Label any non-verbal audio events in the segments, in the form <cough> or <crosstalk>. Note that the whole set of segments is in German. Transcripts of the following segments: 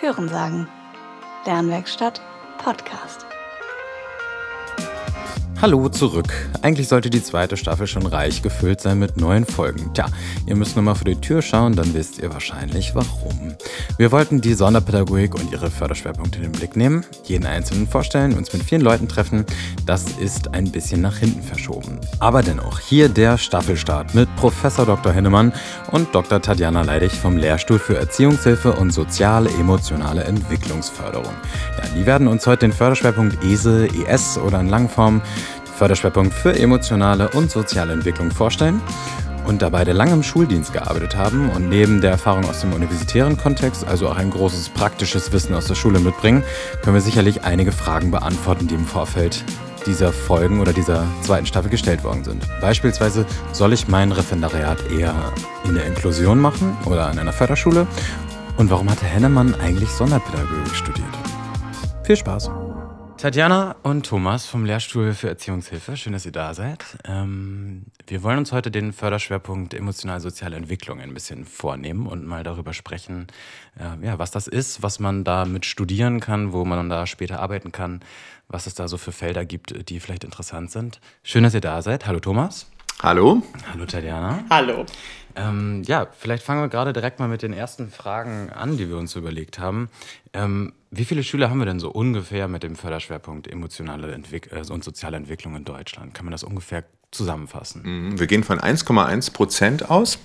Hören sagen. Lernwerkstatt Podcast. Hallo zurück. Eigentlich sollte die zweite Staffel schon reich gefüllt sein mit neuen Folgen. Tja, ihr müsst nur mal vor die Tür schauen, dann wisst ihr wahrscheinlich warum. Wir wollten die Sonderpädagogik und ihre Förderschwerpunkte in den Blick nehmen, jeden einzelnen vorstellen, uns mit vielen Leuten treffen. Das ist ein bisschen nach hinten verschoben. Aber dennoch, hier der Staffelstart mit Professor Dr. Hennemann und Dr. Tatjana Leidig vom Lehrstuhl für Erziehungshilfe und soziale emotionale Entwicklungsförderung. Ja, die werden uns heute den Förderschwerpunkt ESE, ES oder in Langform Förderschwerpunkt für emotionale und soziale Entwicklung vorstellen. Und da beide lange im Schuldienst gearbeitet haben und neben der Erfahrung aus dem universitären Kontext, also auch ein großes praktisches Wissen aus der Schule mitbringen, können wir sicherlich einige Fragen beantworten, die im Vorfeld dieser Folgen oder dieser zweiten Staffel gestellt worden sind. Beispielsweise, soll ich mein Referendariat eher in der Inklusion machen oder an einer Förderschule? Und warum hatte Hennemann eigentlich Sonderpädagogik studiert? Viel Spaß! Tatjana und Thomas vom Lehrstuhl für Erziehungshilfe, schön, dass ihr da seid. Ähm, wir wollen uns heute den Förderschwerpunkt emotional-soziale Entwicklung ein bisschen vornehmen und mal darüber sprechen, äh, ja, was das ist, was man damit studieren kann, wo man da später arbeiten kann, was es da so für Felder gibt, die vielleicht interessant sind. Schön, dass ihr da seid. Hallo Thomas. Hallo. Hallo Tatjana. Hallo. Ähm, ja, vielleicht fangen wir gerade direkt mal mit den ersten Fragen an, die wir uns überlegt haben. Ähm, wie viele Schüler haben wir denn so ungefähr mit dem Förderschwerpunkt emotionale Entwick äh, und soziale Entwicklung in Deutschland? Kann man das ungefähr zusammenfassen? Mhm, wir gehen von 1,1 Prozent aus.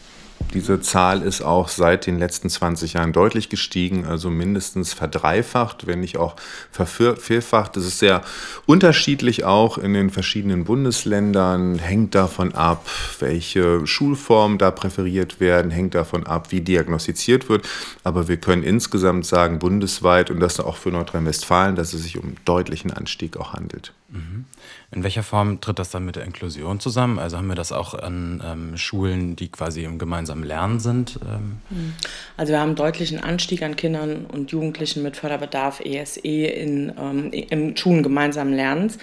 Diese Zahl ist auch seit den letzten 20 Jahren deutlich gestiegen, also mindestens verdreifacht, wenn nicht auch vervierfacht. Das ist sehr unterschiedlich auch in den verschiedenen Bundesländern, hängt davon ab, welche Schulformen da präferiert werden, hängt davon ab, wie diagnostiziert wird. Aber wir können insgesamt sagen, bundesweit und das auch für Nordrhein-Westfalen, dass es sich um einen deutlichen Anstieg auch handelt. Mhm. In welcher Form tritt das dann mit der Inklusion zusammen? Also haben wir das auch an ähm, Schulen, die quasi im gemeinsamen Lernen sind? Ähm? Mhm. Also wir haben einen deutlichen Anstieg an Kindern und Jugendlichen mit Förderbedarf ESE e in, ähm, im Schulen gemeinsamen Lernens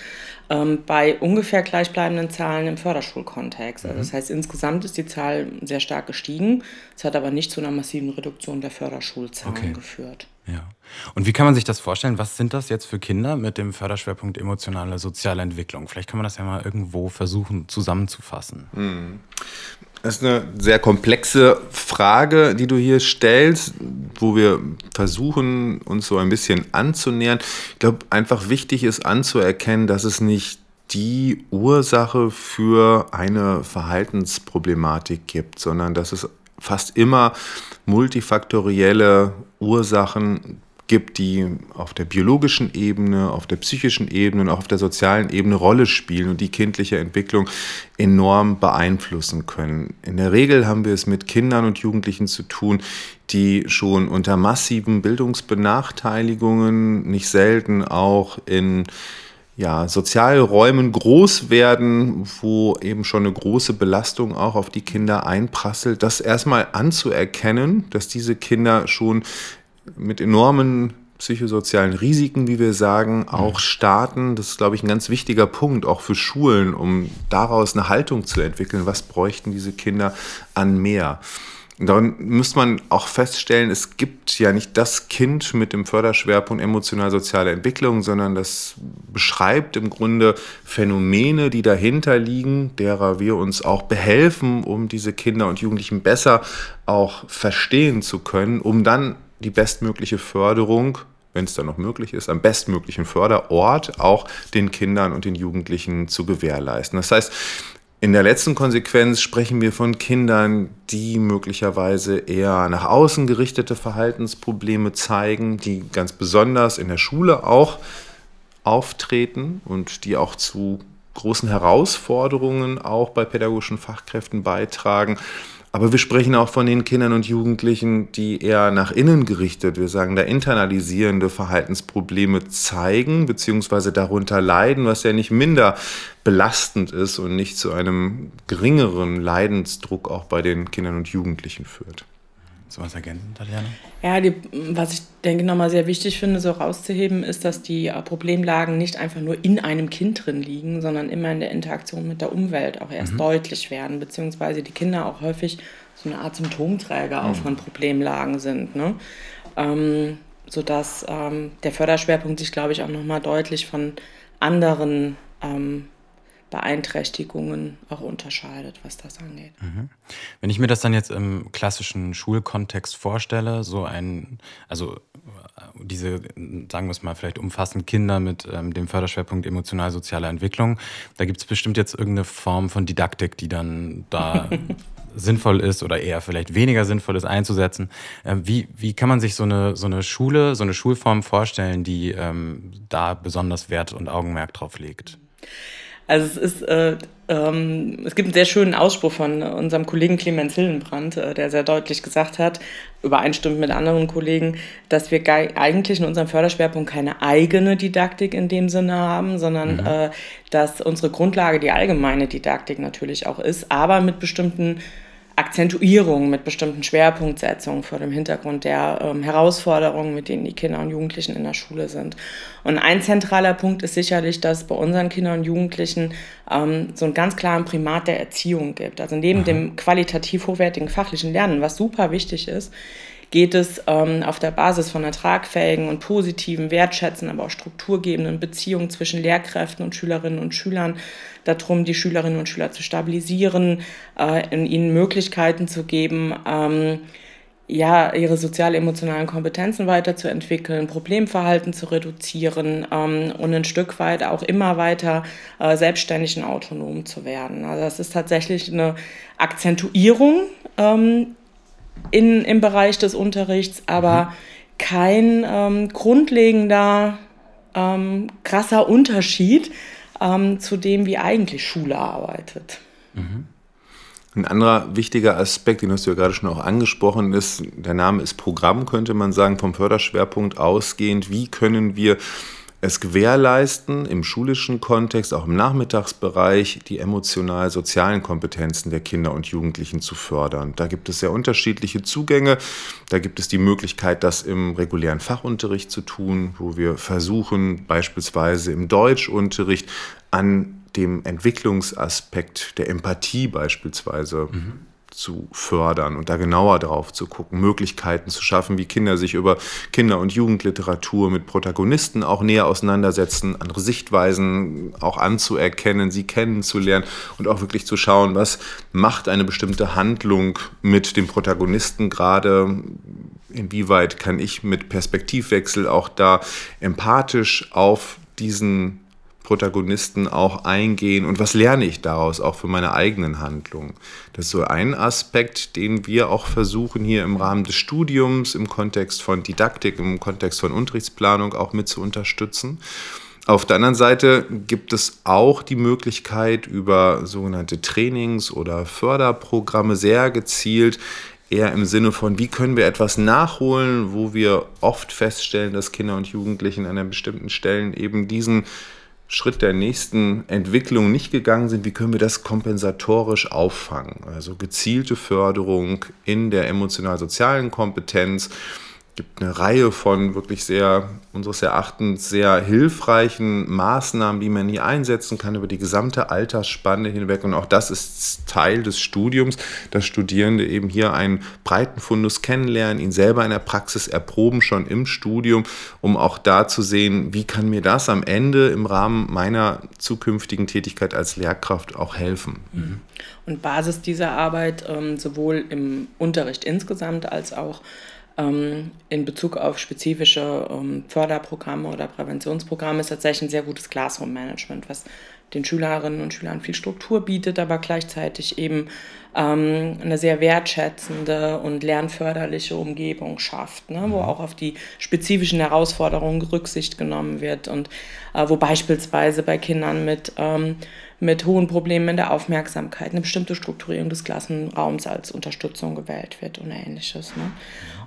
ähm, bei ungefähr gleichbleibenden Zahlen im Förderschulkontext. Also mhm. das heißt, insgesamt ist die Zahl sehr stark gestiegen. Es hat aber nicht zu einer massiven Reduktion der Förderschulzahlen okay. geführt. Ja. Und wie kann man sich das vorstellen? Was sind das jetzt für Kinder mit dem Förderschwerpunkt emotionale soziale Entwicklung? Vielleicht kann man das ja mal irgendwo versuchen zusammenzufassen. Mhm. Das ist eine sehr komplexe Frage, die du hier stellst, wo wir versuchen, uns so ein bisschen anzunähern. Ich glaube, einfach wichtig ist anzuerkennen, dass es nicht die Ursache für eine Verhaltensproblematik gibt, sondern dass es fast immer multifaktorielle Ursachen gibt, die auf der biologischen Ebene, auf der psychischen Ebene und auch auf der sozialen Ebene Rolle spielen und die kindliche Entwicklung enorm beeinflussen können. In der Regel haben wir es mit Kindern und Jugendlichen zu tun, die schon unter massiven Bildungsbenachteiligungen, nicht selten auch in ja, Sozialräumen groß werden, wo eben schon eine große Belastung auch auf die Kinder einprasselt, das erstmal anzuerkennen, dass diese Kinder schon mit enormen psychosozialen Risiken, wie wir sagen, auch starten. Das ist, glaube ich, ein ganz wichtiger Punkt, auch für Schulen, um daraus eine Haltung zu entwickeln. Was bräuchten diese Kinder an mehr? Daran muss man auch feststellen, es gibt ja nicht das Kind mit dem Förderschwerpunkt emotional-soziale Entwicklung, sondern das beschreibt im Grunde Phänomene, die dahinter liegen, derer wir uns auch behelfen, um diese Kinder und Jugendlichen besser auch verstehen zu können, um dann die bestmögliche Förderung, wenn es dann noch möglich ist, am bestmöglichen Förderort auch den Kindern und den Jugendlichen zu gewährleisten. Das heißt, in der letzten Konsequenz sprechen wir von Kindern, die möglicherweise eher nach außen gerichtete Verhaltensprobleme zeigen, die ganz besonders in der Schule auch auftreten und die auch zu großen Herausforderungen auch bei pädagogischen Fachkräften beitragen. Aber wir sprechen auch von den Kindern und Jugendlichen, die eher nach innen gerichtet, wir sagen da internalisierende Verhaltensprobleme zeigen, beziehungsweise darunter leiden, was ja nicht minder belastend ist und nicht zu einem geringeren Leidensdruck auch bei den Kindern und Jugendlichen führt. So was ergänzen, Tatjana? Ja, die, was ich denke nochmal sehr wichtig finde, so rauszuheben, ist, dass die äh, Problemlagen nicht einfach nur in einem Kind drin liegen, sondern immer in der Interaktion mit der Umwelt auch erst mhm. deutlich werden, beziehungsweise die Kinder auch häufig so eine Art Symptomträger mhm. auch von Problemlagen sind. Ne? Ähm, sodass ähm, der Förderschwerpunkt sich, glaube ich, auch nochmal deutlich von anderen ähm, Beeinträchtigungen auch unterscheidet, was das angeht. Mhm. Wenn ich mir das dann jetzt im klassischen Schulkontext vorstelle, so ein, also äh, diese, sagen wir es mal, vielleicht umfassend Kinder mit ähm, dem Förderschwerpunkt emotional-soziale Entwicklung, da gibt es bestimmt jetzt irgendeine Form von Didaktik, die dann da <laughs> sinnvoll ist oder eher vielleicht weniger sinnvoll ist einzusetzen. Ähm, wie, wie kann man sich so eine, so eine Schule, so eine Schulform vorstellen, die ähm, da besonders Wert und Augenmerk drauf legt? Also es ist, äh, ähm, es gibt einen sehr schönen Ausspruch von unserem Kollegen Clemens Hillenbrand, äh, der sehr deutlich gesagt hat, übereinstimmt mit anderen Kollegen, dass wir eigentlich in unserem Förderschwerpunkt keine eigene Didaktik in dem Sinne haben, sondern mhm. äh, dass unsere Grundlage die allgemeine Didaktik natürlich auch ist, aber mit bestimmten Akzentuierung mit bestimmten Schwerpunktsetzungen vor dem Hintergrund der ähm, Herausforderungen, mit denen die Kinder und Jugendlichen in der Schule sind. Und ein zentraler Punkt ist sicherlich, dass bei unseren Kindern und Jugendlichen ähm, so einen ganz klaren Primat der Erziehung gibt. Also neben Aha. dem qualitativ hochwertigen fachlichen Lernen, was super wichtig ist, geht es ähm, auf der Basis von ertragfähigen und positiven, wertschätzenden, aber auch strukturgebenden Beziehungen zwischen Lehrkräften und Schülerinnen und Schülern darum, die Schülerinnen und Schüler zu stabilisieren, äh, ihnen Möglichkeiten zu geben, ähm, ja, ihre sozial-emotionalen Kompetenzen weiterzuentwickeln, Problemverhalten zu reduzieren ähm, und ein Stück weit auch immer weiter äh, selbstständig und autonom zu werden. Also das ist tatsächlich eine Akzentuierung ähm, in, im Bereich des Unterrichts, aber mhm. kein ähm, grundlegender, ähm, krasser Unterschied ähm, zu dem, wie eigentlich Schule arbeitet. Mhm. Ein anderer wichtiger Aspekt, den hast du ja gerade schon auch angesprochen, ist, der Name ist Programm, könnte man sagen, vom Förderschwerpunkt ausgehend. Wie können wir es gewährleisten, im schulischen Kontext, auch im Nachmittagsbereich, die emotional-sozialen Kompetenzen der Kinder und Jugendlichen zu fördern. Da gibt es sehr unterschiedliche Zugänge. Da gibt es die Möglichkeit, das im regulären Fachunterricht zu tun, wo wir versuchen, beispielsweise im Deutschunterricht an dem Entwicklungsaspekt der Empathie beispielsweise mhm zu fördern und da genauer drauf zu gucken, Möglichkeiten zu schaffen, wie Kinder sich über Kinder- und Jugendliteratur mit Protagonisten auch näher auseinandersetzen, andere Sichtweisen auch anzuerkennen, sie kennenzulernen und auch wirklich zu schauen, was macht eine bestimmte Handlung mit dem Protagonisten gerade, inwieweit kann ich mit Perspektivwechsel auch da empathisch auf diesen Protagonisten auch eingehen und was lerne ich daraus auch für meine eigenen Handlungen. Das ist so ein Aspekt, den wir auch versuchen hier im Rahmen des Studiums, im Kontext von Didaktik, im Kontext von Unterrichtsplanung auch mit zu unterstützen. Auf der anderen Seite gibt es auch die Möglichkeit, über sogenannte Trainings oder Förderprogramme sehr gezielt eher im Sinne von, wie können wir etwas nachholen, wo wir oft feststellen, dass Kinder und Jugendlichen an bestimmten Stellen eben diesen Schritt der nächsten Entwicklung nicht gegangen sind, wie können wir das kompensatorisch auffangen? Also gezielte Förderung in der emotional-sozialen Kompetenz, gibt eine Reihe von wirklich sehr, unseres Erachtens, sehr hilfreichen Maßnahmen, die man hier einsetzen kann über die gesamte Altersspanne hinweg. Und auch das ist Teil des Studiums, dass Studierende eben hier einen breiten Fundus kennenlernen, ihn selber in der Praxis erproben, schon im Studium, um auch da zu sehen, wie kann mir das am Ende im Rahmen meiner zukünftigen Tätigkeit als Lehrkraft auch helfen. Mhm. Und Basis dieser Arbeit ähm, sowohl im Unterricht insgesamt als auch in Bezug auf spezifische ähm, Förderprogramme oder Präventionsprogramme ist tatsächlich ein sehr gutes Classroom-Management, was den Schülerinnen und Schülern viel Struktur bietet, aber gleichzeitig eben ähm, eine sehr wertschätzende und lernförderliche Umgebung schafft, ne, wo mhm. auch auf die spezifischen Herausforderungen Rücksicht genommen wird und äh, wo beispielsweise bei Kindern mit ähm, mit hohen Problemen in der Aufmerksamkeit eine bestimmte Strukturierung des Klassenraums als Unterstützung gewählt wird und ähnliches. Ne?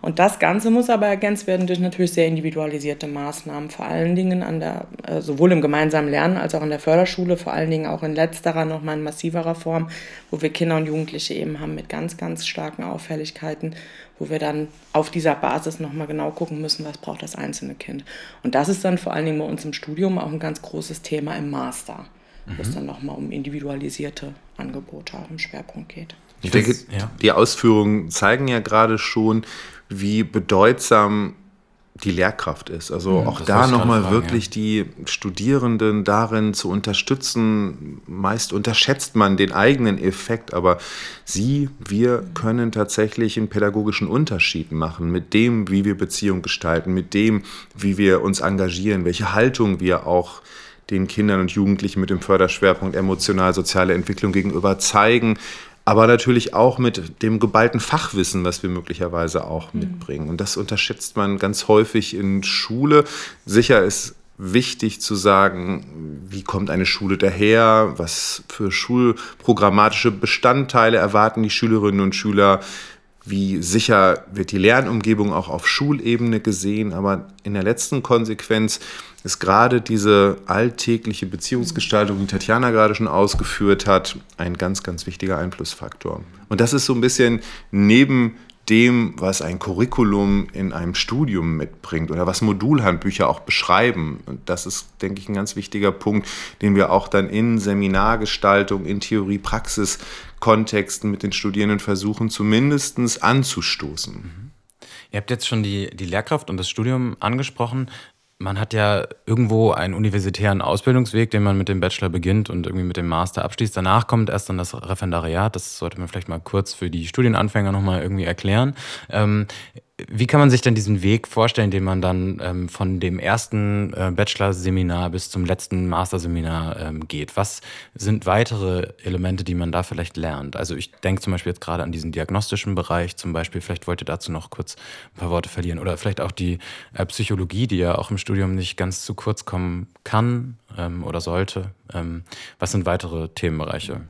Und das Ganze muss aber ergänzt werden durch natürlich sehr individualisierte Maßnahmen, vor allen Dingen an der, äh, sowohl im gemeinsamen Lernen als auch in der Förderschule, vor allen Dingen auch in letzterer nochmal in massiverer Form, wo wir Kinder und Jugendliche eben haben mit ganz, ganz starken Auffälligkeiten, wo wir dann auf dieser Basis nochmal genau gucken müssen, was braucht das einzelne Kind. Und das ist dann vor allen Dingen bei uns im Studium auch ein ganz großes Thema im Master. Wo es dann nochmal um individualisierte Angebote auch im Schwerpunkt geht. Ich denke, ja. die Ausführungen zeigen ja gerade schon, wie bedeutsam die Lehrkraft ist. Also mhm, auch da nochmal wirklich ja. die Studierenden darin zu unterstützen. Meist unterschätzt man den eigenen Effekt, aber sie, wir können tatsächlich einen pädagogischen Unterschied machen mit dem, wie wir Beziehung gestalten, mit dem, wie wir uns engagieren, welche Haltung wir auch den Kindern und Jugendlichen mit dem Förderschwerpunkt emotional-soziale Entwicklung gegenüber zeigen, aber natürlich auch mit dem geballten Fachwissen, was wir möglicherweise auch mhm. mitbringen. Und das unterschätzt man ganz häufig in Schule. Sicher ist wichtig zu sagen, wie kommt eine Schule daher, was für schulprogrammatische Bestandteile erwarten die Schülerinnen und Schüler, wie sicher wird die Lernumgebung auch auf Schulebene gesehen, aber in der letzten Konsequenz ist gerade diese alltägliche Beziehungsgestaltung, die Tatjana gerade schon ausgeführt hat, ein ganz, ganz wichtiger Einflussfaktor. Und das ist so ein bisschen neben dem, was ein Curriculum in einem Studium mitbringt oder was Modulhandbücher auch beschreiben. Und das ist, denke ich, ein ganz wichtiger Punkt, den wir auch dann in Seminargestaltung, in Theorie-Praxis-Kontexten mit den Studierenden versuchen, zumindest anzustoßen. Mhm. Ihr habt jetzt schon die, die Lehrkraft und das Studium angesprochen man hat ja irgendwo einen universitären Ausbildungsweg, den man mit dem Bachelor beginnt und irgendwie mit dem Master abschließt. Danach kommt erst dann das Referendariat. Das sollte man vielleicht mal kurz für die Studienanfänger nochmal irgendwie erklären. Ähm, wie kann man sich denn diesen Weg vorstellen, den man dann ähm, von dem ersten äh, Bachelor-Seminar bis zum letzten Master-Seminar ähm, geht? Was sind weitere Elemente, die man da vielleicht lernt? Also ich denke zum Beispiel jetzt gerade an diesen diagnostischen Bereich zum Beispiel. Vielleicht wollt ihr dazu noch kurz ein paar Worte verlieren. Oder vielleicht auch die äh, Psychologie, die ja auch im Studium nicht ganz zu kurz kommen kann ähm, oder sollte. Ähm, was sind weitere Themenbereiche?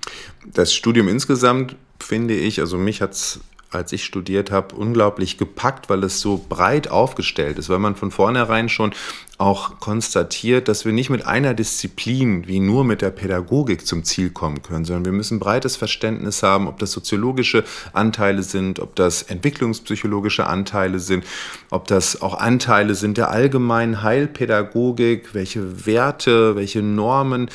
Das Studium insgesamt finde ich, also mich hat es als ich studiert habe, unglaublich gepackt, weil es so breit aufgestellt ist, weil man von vornherein schon auch konstatiert, dass wir nicht mit einer Disziplin wie nur mit der Pädagogik zum Ziel kommen können, sondern wir müssen breites Verständnis haben, ob das soziologische Anteile sind, ob das entwicklungspsychologische Anteile sind, ob das auch Anteile sind der allgemeinen Heilpädagogik, welche Werte, welche Normen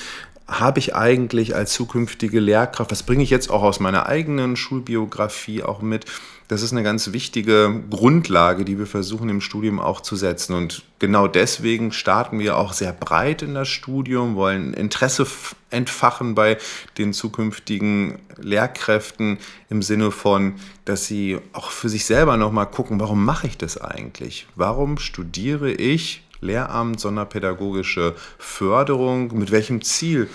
habe ich eigentlich als zukünftige Lehrkraft, was bringe ich jetzt auch aus meiner eigenen Schulbiografie auch mit? Das ist eine ganz wichtige Grundlage, die wir versuchen im Studium auch zu setzen. Und genau deswegen starten wir auch sehr breit in das Studium, wollen Interesse entfachen bei den zukünftigen Lehrkräften im Sinne von, dass sie auch für sich selber nochmal gucken, warum mache ich das eigentlich? Warum studiere ich Lehramt, sonderpädagogische Förderung, mit welchem Ziel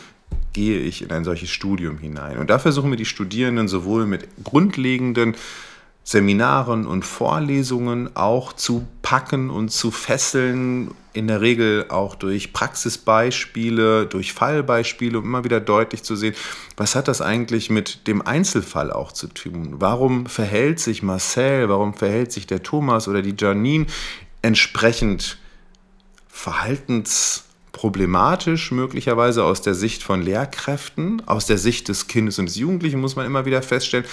gehe ich in ein solches Studium hinein. Und da versuchen wir die Studierenden sowohl mit grundlegenden Seminaren und Vorlesungen auch zu packen und zu fesseln, in der Regel auch durch Praxisbeispiele, durch Fallbeispiele, um immer wieder deutlich zu sehen, was hat das eigentlich mit dem Einzelfall auch zu tun? Warum verhält sich Marcel, warum verhält sich der Thomas oder die Janine entsprechend verhaltensproblematisch, möglicherweise aus der Sicht von Lehrkräften, aus der Sicht des Kindes und des Jugendlichen muss man immer wieder feststellen,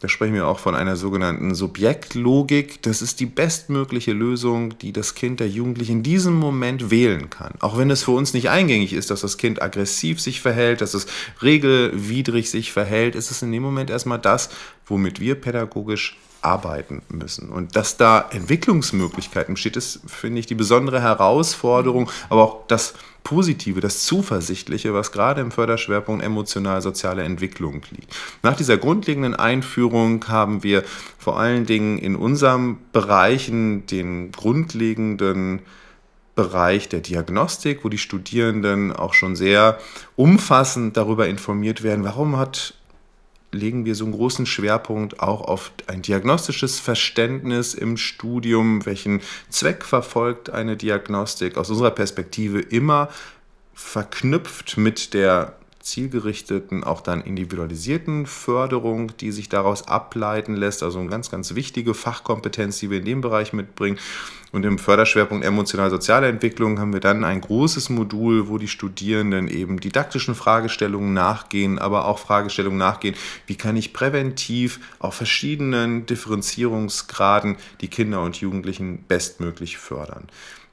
da sprechen wir auch von einer sogenannten Subjektlogik. Das ist die bestmögliche Lösung, die das Kind, der Jugendliche in diesem Moment wählen kann. Auch wenn es für uns nicht eingängig ist, dass das Kind aggressiv sich verhält, dass es regelwidrig sich verhält, ist es in dem Moment erstmal das, womit wir pädagogisch arbeiten müssen. Und dass da Entwicklungsmöglichkeiten besteht, ist, finde ich, die besondere Herausforderung, aber auch das Positive, das Zuversichtliche, was gerade im Förderschwerpunkt emotional-soziale Entwicklung liegt. Nach dieser grundlegenden Einführung haben wir vor allen Dingen in unseren Bereichen den grundlegenden Bereich der Diagnostik, wo die Studierenden auch schon sehr umfassend darüber informiert werden, warum hat legen wir so einen großen Schwerpunkt auch auf ein diagnostisches Verständnis im Studium. Welchen Zweck verfolgt eine Diagnostik? Aus unserer Perspektive immer verknüpft mit der zielgerichteten, auch dann individualisierten Förderung, die sich daraus ableiten lässt. Also eine ganz, ganz wichtige Fachkompetenz, die wir in dem Bereich mitbringen. Und im Förderschwerpunkt emotional-soziale Entwicklung haben wir dann ein großes Modul, wo die Studierenden eben didaktischen Fragestellungen nachgehen, aber auch Fragestellungen nachgehen, wie kann ich präventiv auf verschiedenen Differenzierungsgraden die Kinder und Jugendlichen bestmöglich fördern.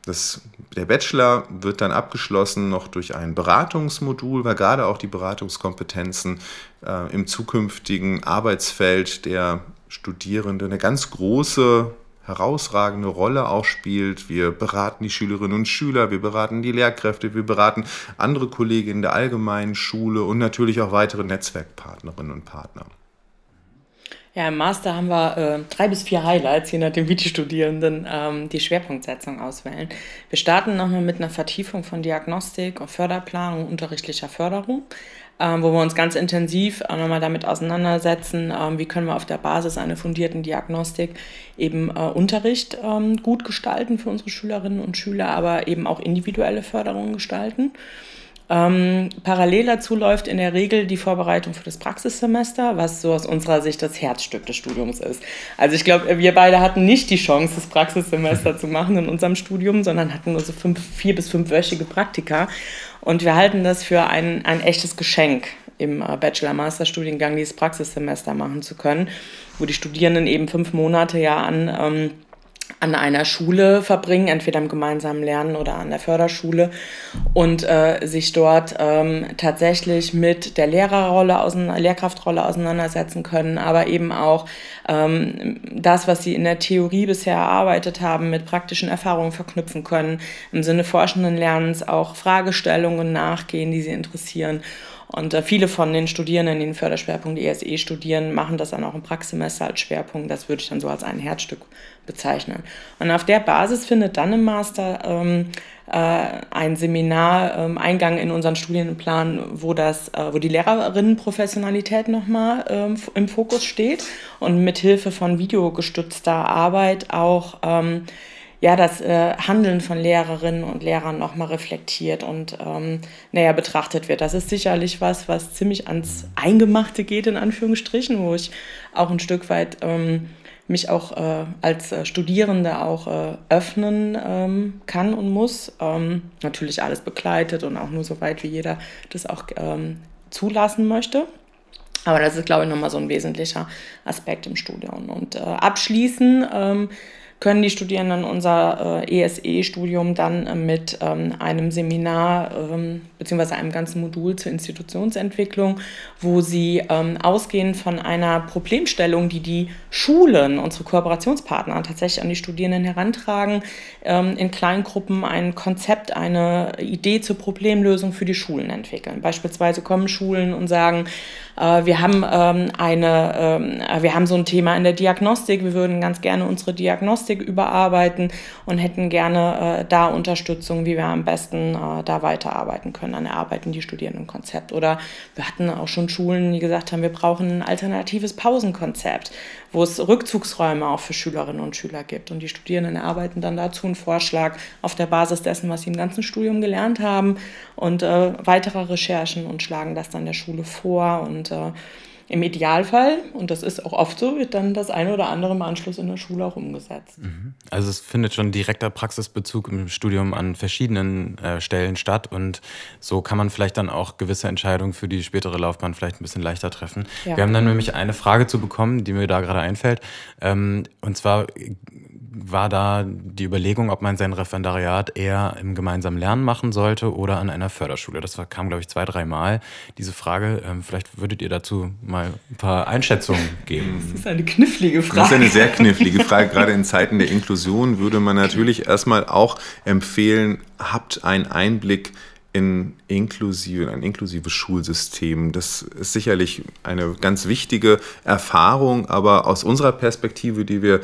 Das, der Bachelor wird dann abgeschlossen noch durch ein Beratungsmodul, weil gerade auch die Beratungskompetenzen äh, im zukünftigen Arbeitsfeld der Studierenden eine ganz große herausragende Rolle auch spielt. Wir beraten die Schülerinnen und Schüler, wir beraten die Lehrkräfte, wir beraten andere Kolleginnen der allgemeinen Schule und natürlich auch weitere Netzwerkpartnerinnen und Partner. Ja, im Master haben wir äh, drei bis vier Highlights, je nachdem, wie die Studierenden ähm, die Schwerpunktsetzung auswählen. Wir starten nochmal mit einer Vertiefung von Diagnostik und Förderplanung unterrichtlicher Förderung, ähm, wo wir uns ganz intensiv äh, nochmal damit auseinandersetzen, ähm, wie können wir auf der Basis einer fundierten Diagnostik eben äh, Unterricht ähm, gut gestalten für unsere Schülerinnen und Schüler, aber eben auch individuelle Förderung gestalten. Ähm, parallel dazu läuft in der Regel die Vorbereitung für das Praxissemester, was so aus unserer Sicht das Herzstück des Studiums ist. Also ich glaube, wir beide hatten nicht die Chance, das Praxissemester <laughs> zu machen in unserem Studium, sondern hatten nur so fünf, vier bis fünfwöchige Praktika. Und wir halten das für ein, ein echtes Geschenk, im äh, Bachelor-Master-Studiengang dieses Praxissemester machen zu können, wo die Studierenden eben fünf Monate ja an ähm, an einer Schule verbringen, entweder im gemeinsamen Lernen oder an der Förderschule und äh, sich dort ähm, tatsächlich mit der Lehrerrolle, Lehrkraftrolle auseinandersetzen können, aber eben auch ähm, das, was sie in der Theorie bisher erarbeitet haben, mit praktischen Erfahrungen verknüpfen können, im Sinne forschenden Lernens auch Fragestellungen nachgehen, die sie interessieren und äh, viele von den Studierenden, die den Förderschwerpunkt ESE studieren, machen das dann auch im Praxissemester als Schwerpunkt. Das würde ich dann so als ein Herzstück bezeichnen. Und auf der Basis findet dann im Master ähm, äh, ein Seminar ähm, Eingang in unseren Studienplan, wo, das, äh, wo die Lehrerinnenprofessionalität nochmal ähm, im Fokus steht und mit Hilfe von videogestützter Arbeit auch ähm, ja, das äh, Handeln von Lehrerinnen und Lehrern nochmal reflektiert und ähm, näher betrachtet wird. Das ist sicherlich was, was ziemlich ans Eingemachte geht, in Anführungsstrichen, wo ich auch ein Stück weit ähm, mich auch äh, als äh, Studierende auch äh, öffnen ähm, kann und muss. Ähm, natürlich alles begleitet und auch nur so weit, wie jeder das auch ähm, zulassen möchte. Aber das ist, glaube ich, nochmal so ein wesentlicher Aspekt im Studium. Und äh, abschließen ähm, können die Studierenden unser äh, ESE-Studium dann äh, mit ähm, einem Seminar ähm, bzw. einem ganzen Modul zur Institutionsentwicklung, wo sie ähm, ausgehend von einer Problemstellung, die die Schulen, unsere Kooperationspartner tatsächlich an die Studierenden herantragen, ähm, in Kleingruppen ein Konzept, eine Idee zur Problemlösung für die Schulen entwickeln. Beispielsweise kommen Schulen und sagen, wir haben ähm, eine, ähm, wir haben so ein Thema in der Diagnostik. Wir würden ganz gerne unsere Diagnostik überarbeiten und hätten gerne äh, da Unterstützung, wie wir am besten äh, da weiterarbeiten können. Dann erarbeiten die Studierenden Konzept. Oder wir hatten auch schon Schulen, die gesagt haben, wir brauchen ein alternatives Pausenkonzept, wo es Rückzugsräume auch für Schülerinnen und Schüler gibt. Und die Studierenden erarbeiten dann dazu einen Vorschlag auf der Basis dessen, was sie im ganzen Studium gelernt haben und äh, weitere Recherchen und schlagen das dann der Schule vor und äh, im Idealfall, und das ist auch oft so, wird dann das eine oder andere im Anschluss in der Schule auch umgesetzt. Mhm. Also es findet schon direkter Praxisbezug im Studium an verschiedenen äh, Stellen statt und so kann man vielleicht dann auch gewisse Entscheidungen für die spätere Laufbahn vielleicht ein bisschen leichter treffen. Ja. Wir haben dann nämlich eine Frage zu bekommen, die mir da gerade einfällt. Ähm, und zwar war da die Überlegung, ob man sein Referendariat eher im gemeinsamen Lernen machen sollte oder an einer Förderschule. Das kam, glaube ich, zwei, dreimal diese Frage. Ähm, vielleicht würdet ihr dazu mal ein paar Einschätzungen geben. Das ist eine knifflige Frage. Das ist eine sehr knifflige Frage. Gerade in Zeiten der Inklusion würde man natürlich erstmal auch empfehlen, habt einen Einblick in inklusive, ein inklusives Schulsystem. Das ist sicherlich eine ganz wichtige Erfahrung, aber aus unserer Perspektive, die wir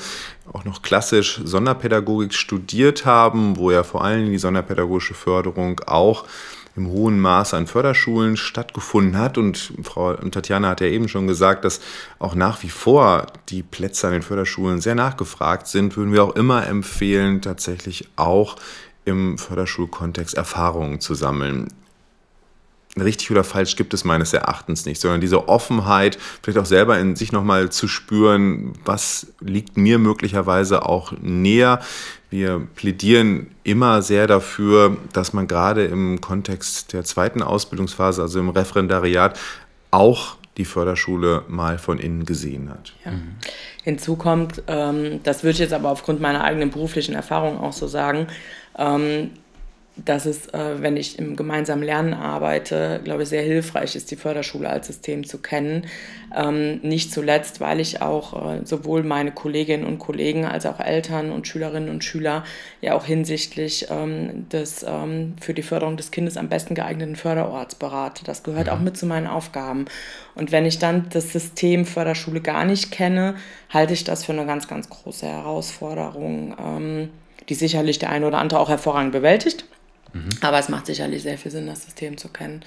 auch noch klassisch Sonderpädagogik studiert haben, wo ja vor allem die sonderpädagogische Förderung auch im hohen Maße an Förderschulen stattgefunden hat. Und Frau Tatjana hat ja eben schon gesagt, dass auch nach wie vor die Plätze an den Förderschulen sehr nachgefragt sind, würden wir auch immer empfehlen, tatsächlich auch im Förderschulkontext Erfahrungen zu sammeln. Richtig oder falsch gibt es meines Erachtens nicht, sondern diese Offenheit, vielleicht auch selber in sich nochmal zu spüren, was liegt mir möglicherweise auch näher. Wir plädieren immer sehr dafür, dass man gerade im Kontext der zweiten Ausbildungsphase, also im Referendariat, auch die Förderschule mal von innen gesehen hat. Ja. Mhm. Hinzu kommt, ähm, das würde ich jetzt aber aufgrund meiner eigenen beruflichen Erfahrung auch so sagen, ähm, dass es, äh, wenn ich im gemeinsamen Lernen arbeite, glaube ich, sehr hilfreich ist, die Förderschule als System zu kennen. Ähm, nicht zuletzt, weil ich auch äh, sowohl meine Kolleginnen und Kollegen als auch Eltern und Schülerinnen und Schüler ja auch hinsichtlich ähm, des ähm, für die Förderung des Kindes am besten geeigneten Förderorts berate. Das gehört auch mit zu meinen Aufgaben. Und wenn ich dann das System Förderschule gar nicht kenne, halte ich das für eine ganz, ganz große Herausforderung, ähm, die sicherlich der eine oder andere auch hervorragend bewältigt. Mhm. Aber es macht sicherlich sehr viel Sinn, das System zu kennen.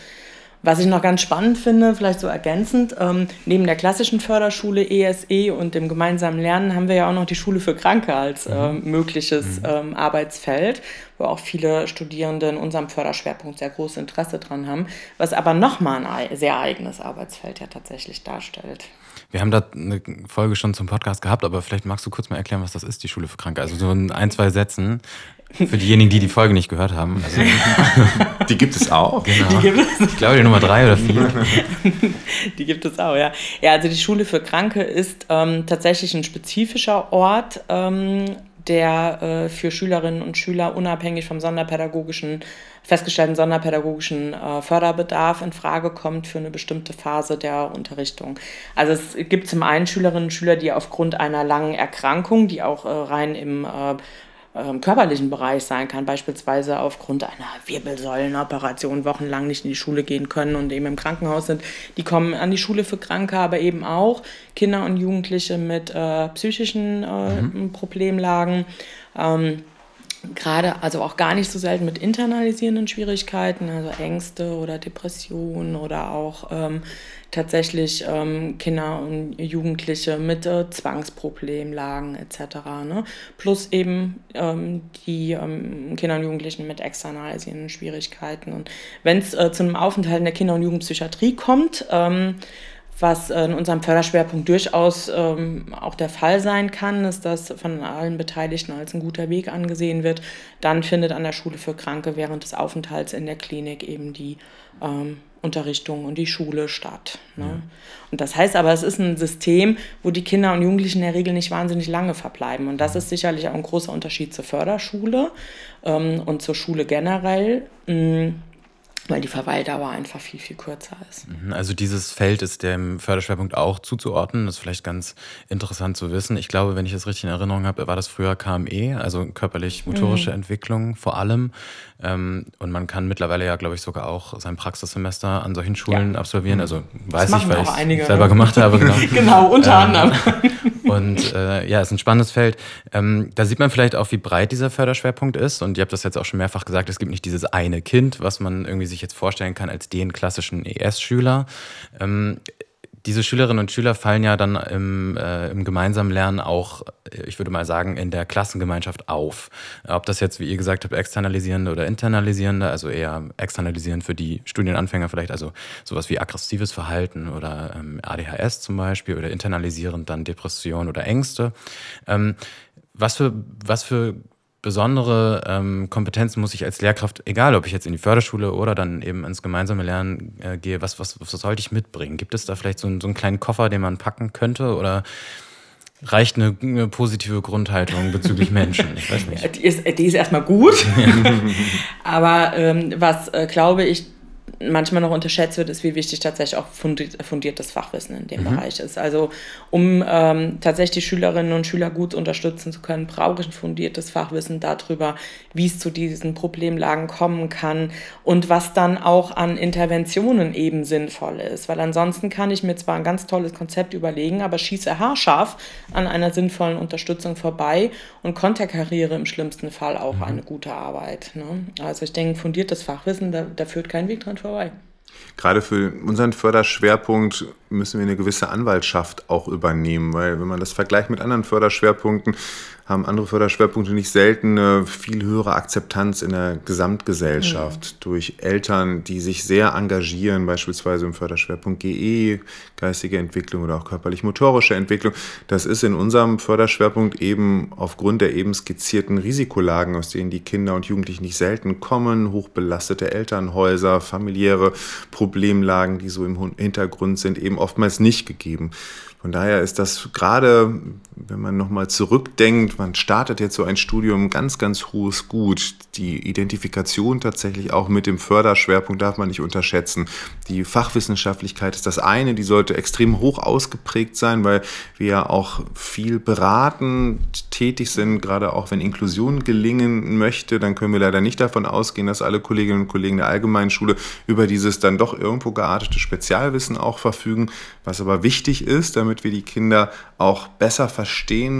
Was ich noch ganz spannend finde, vielleicht so ergänzend, ähm, neben der klassischen Förderschule ESE e und dem gemeinsamen Lernen haben wir ja auch noch die Schule für Kranke als äh, mögliches mhm. ähm, Arbeitsfeld, wo auch viele Studierende in unserem Förderschwerpunkt sehr großes Interesse dran haben, was aber nochmal ein sehr eigenes Arbeitsfeld ja tatsächlich darstellt. Wir haben da eine Folge schon zum Podcast gehabt, aber vielleicht magst du kurz mal erklären, was das ist, die Schule für Kranke. Also so in ein, zwei Sätzen. Für diejenigen, die die Folge nicht gehört haben. Also <laughs> die gibt es auch. Genau. Gibt es. Ich glaube, die Nummer drei oder vier. <laughs> Die gibt es auch, ja. Ja, also die Schule für Kranke ist ähm, tatsächlich ein spezifischer Ort, ähm, der äh, für Schülerinnen und Schüler unabhängig vom sonderpädagogischen, festgestellten sonderpädagogischen äh, Förderbedarf in Frage kommt für eine bestimmte Phase der Unterrichtung. Also es gibt zum einen Schülerinnen und Schüler, die aufgrund einer langen Erkrankung, die auch äh, rein im äh, ähm, körperlichen Bereich sein kann, beispielsweise aufgrund einer Wirbelsäulenoperation wochenlang nicht in die Schule gehen können und eben im Krankenhaus sind, die kommen an die Schule für Kranke, aber eben auch Kinder und Jugendliche mit äh, psychischen äh, mhm. Problemlagen. Ähm, gerade, also auch gar nicht so selten mit internalisierenden Schwierigkeiten, also Ängste oder Depressionen oder auch ähm, tatsächlich ähm, Kinder und Jugendliche mit äh, Zwangsproblemlagen etc. Ne? Plus eben ähm, die ähm, Kinder und Jugendlichen mit externalisierenden Schwierigkeiten. Und wenn es äh, zu einem Aufenthalt in der Kinder- und Jugendpsychiatrie kommt, ähm, was in unserem Förderschwerpunkt durchaus ähm, auch der Fall sein kann, ist, dass von allen Beteiligten als ein guter Weg angesehen wird. Dann findet an der Schule für Kranke während des Aufenthalts in der Klinik eben die ähm, Unterrichtung und die Schule statt. Ne? Ja. Und das heißt aber, es ist ein System, wo die Kinder und Jugendlichen in der Regel nicht wahnsinnig lange verbleiben. Und das ist sicherlich auch ein großer Unterschied zur Förderschule ähm, und zur Schule generell. Mh, mm, weil die Verweildauer einfach viel, viel kürzer ist. Mhm, also dieses Feld ist dem Förderschwerpunkt auch zuzuordnen. Das ist vielleicht ganz interessant zu wissen. Ich glaube, wenn ich das richtig in Erinnerung habe, war das früher KME, also körperlich-motorische mhm. Entwicklung vor allem. Ähm, und man kann mittlerweile ja, glaube ich, sogar auch sein Praxissemester an solchen Schulen ja. absolvieren. Also weiß ich, weil ich es selber ne? gemacht habe. Genau, <laughs> genau unter ähm, anderem. <laughs> Und äh, ja, ist ein spannendes Feld. Ähm, da sieht man vielleicht auch, wie breit dieser Förderschwerpunkt ist. Und ihr habt das jetzt auch schon mehrfach gesagt, es gibt nicht dieses eine Kind, was man irgendwie sich jetzt vorstellen kann als den klassischen ES-Schüler. Ähm, diese Schülerinnen und Schüler fallen ja dann im, äh, im gemeinsamen Lernen auch, ich würde mal sagen, in der Klassengemeinschaft auf. Ob das jetzt, wie ihr gesagt habt, externalisierende oder internalisierende, also eher externalisierend für die Studienanfänger vielleicht, also sowas wie aggressives Verhalten oder ähm, ADHS zum Beispiel oder internalisierend dann Depression oder Ängste. Ähm, was für, was für besondere ähm, Kompetenzen muss ich als Lehrkraft, egal ob ich jetzt in die Förderschule oder dann eben ins gemeinsame Lernen äh, gehe, was, was, was sollte ich mitbringen? Gibt es da vielleicht so, einen, so einen kleinen Koffer, den man packen könnte oder reicht eine, eine positive Grundhaltung bezüglich <laughs> Menschen? Ich weiß nicht. Die ist, die ist erstmal gut, <laughs> <laughs> aber ähm, was, äh, glaube ich, manchmal noch unterschätzt wird, ist, wie wichtig tatsächlich auch fundiertes Fachwissen in dem mhm. Bereich ist. Also um ähm, tatsächlich die Schülerinnen und Schüler gut unterstützen zu können, brauche ich ein fundiertes Fachwissen darüber, wie es zu diesen Problemlagen kommen kann und was dann auch an Interventionen eben sinnvoll ist. Weil ansonsten kann ich mir zwar ein ganz tolles Konzept überlegen, aber schieße haarscharf an einer sinnvollen Unterstützung vorbei und konterkariere im schlimmsten Fall auch mhm. eine gute Arbeit. Ne? Also ich denke, fundiertes Fachwissen, da, da führt kein Weg dran vorbei. Gerade für unseren Förderschwerpunkt müssen wir eine gewisse Anwaltschaft auch übernehmen, weil wenn man das vergleicht mit anderen Förderschwerpunkten, haben andere Förderschwerpunkte nicht selten eine viel höhere Akzeptanz in der Gesamtgesellschaft mhm. durch Eltern, die sich sehr engagieren, beispielsweise im Förderschwerpunkt GE, geistige Entwicklung oder auch körperlich-motorische Entwicklung. Das ist in unserem Förderschwerpunkt eben aufgrund der eben skizzierten Risikolagen, aus denen die Kinder und Jugendlichen nicht selten kommen, hochbelastete Elternhäuser, familiäre Problemlagen, die so im Hintergrund sind, eben oftmals nicht gegeben. Von daher ist das gerade, wenn man nochmal zurückdenkt, man startet jetzt so ein Studium, ganz, ganz hohes Gut. Die Identifikation tatsächlich auch mit dem Förderschwerpunkt darf man nicht unterschätzen. Die Fachwissenschaftlichkeit ist das eine, die sollte extrem hoch ausgeprägt sein, weil wir ja auch viel beratend tätig sind, gerade auch wenn Inklusion gelingen möchte, dann können wir leider nicht davon ausgehen, dass alle Kolleginnen und Kollegen der Allgemeinen Schule über dieses dann doch irgendwo geartete Spezialwissen auch verfügen, was aber wichtig ist, damit wir die Kinder auch besser verstehen